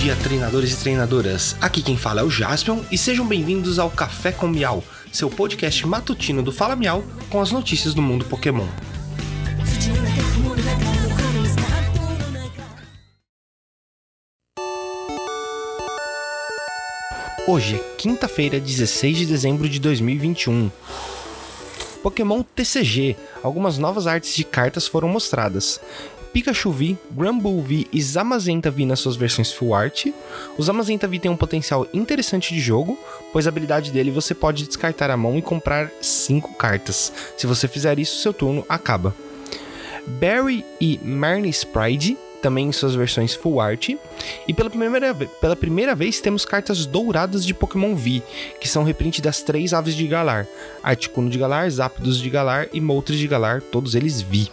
dia, treinadores e treinadoras. Aqui quem fala é o Jaspion e sejam bem-vindos ao Café com Miau, seu podcast matutino do Fala Miau com as notícias do mundo Pokémon. Hoje é quinta-feira, 16 de dezembro de 2021. Pokémon TCG. Algumas novas artes de cartas foram mostradas. Pikachu V, Granbull V e Zamazenta V nas suas versões Full Art. O Zamazenta V tem um potencial interessante de jogo, pois a habilidade dele você pode descartar a mão e comprar 5 cartas. Se você fizer isso, seu turno acaba. Barry e Marnie Pride também em suas versões Full Art. E pela primeira, pela primeira vez temos cartas douradas de Pokémon V, que são reprint das três aves de Galar: Articuno de Galar, Zapdos de Galar e Moltres de Galar, todos eles V.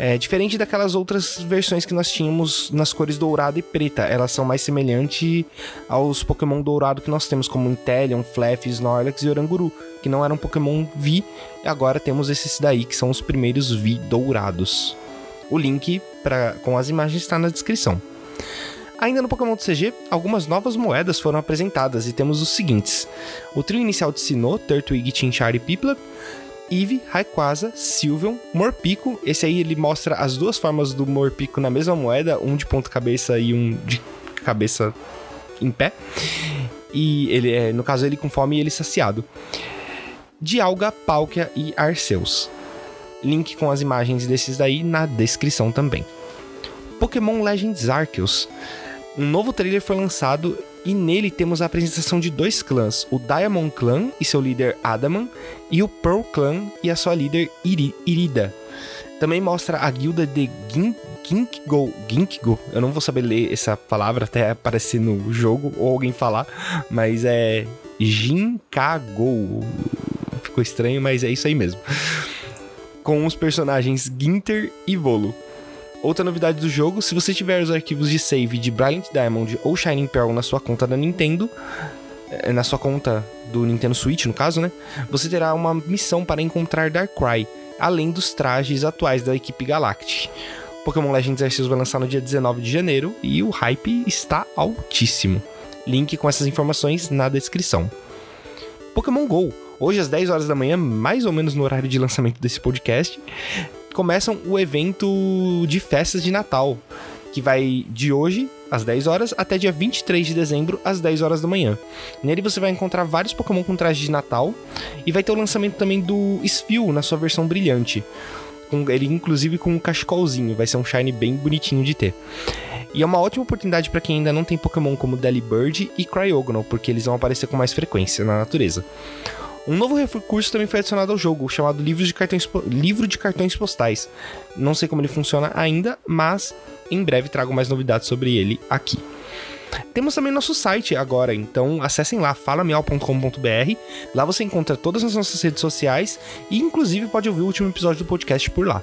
É diferente daquelas outras versões que nós tínhamos nas cores dourada e preta. Elas são mais semelhantes aos Pokémon dourado que nós temos, como Inteleon, Flef, Snorlax e Oranguru, que não eram Pokémon V. Agora temos esses daí, que são os primeiros V dourados. O link pra, com as imagens está na descrição. Ainda no Pokémon CG, algumas novas moedas foram apresentadas e temos os seguintes: o trio inicial de Sinnoh, Turtwig, Chinchar e Piplup, Eve, Rayquaza, Sylveon, Morpico. Esse aí ele mostra as duas formas do Morpico na mesma moeda, um de ponta cabeça e um de cabeça em pé. E ele é, no caso, ele com fome e ele saciado. Dialga, Palkia e Arceus. Link com as imagens desses daí na descrição também. Pokémon Legends Arceus. Um novo trailer foi lançado e nele temos a apresentação de dois clãs, o Diamond Clan e seu líder Adaman, e o Pearl Clan e a sua líder Iri Irida. Também mostra a guilda de Gin Ginkgo, Ginkgo, eu não vou saber ler essa palavra até aparecer no jogo ou alguém falar, mas é Ginkago. Ficou estranho, mas é isso aí mesmo. Com os personagens Ginter e Volo. Outra novidade do jogo, se você tiver os arquivos de save de Brilliant Diamond ou Shining Pearl na sua conta da Nintendo, eh, na sua conta do Nintendo Switch, no caso, né? Você terá uma missão para encontrar Darkrai, além dos trajes atuais da equipe Galactic. Pokémon Legends Arceus vai lançar no dia 19 de janeiro e o hype está altíssimo. Link com essas informações na descrição. Pokémon GO. Hoje às 10 horas da manhã, mais ou menos no horário de lançamento desse podcast, começam o evento de festas de Natal, que vai de hoje às 10 horas até dia 23 de dezembro às 10 horas da manhã. Nele você vai encontrar vários Pokémon com traje de Natal e vai ter o lançamento também do Spheal na sua versão brilhante. Com ele inclusive com um cachecolzinho, vai ser um shine bem bonitinho de ter. E é uma ótima oportunidade para quem ainda não tem Pokémon como Delibird e Cryogonal, porque eles vão aparecer com mais frequência na natureza. Um novo recurso também foi adicionado ao jogo, chamado Livro de Cartões, Livro de Cartões Postais. Não sei como ele funciona ainda, mas em breve trago mais novidades sobre ele aqui. Temos também nosso site agora, então acessem lá, falamial.com.br. Lá você encontra todas as nossas redes sociais e, inclusive, pode ouvir o último episódio do podcast por lá.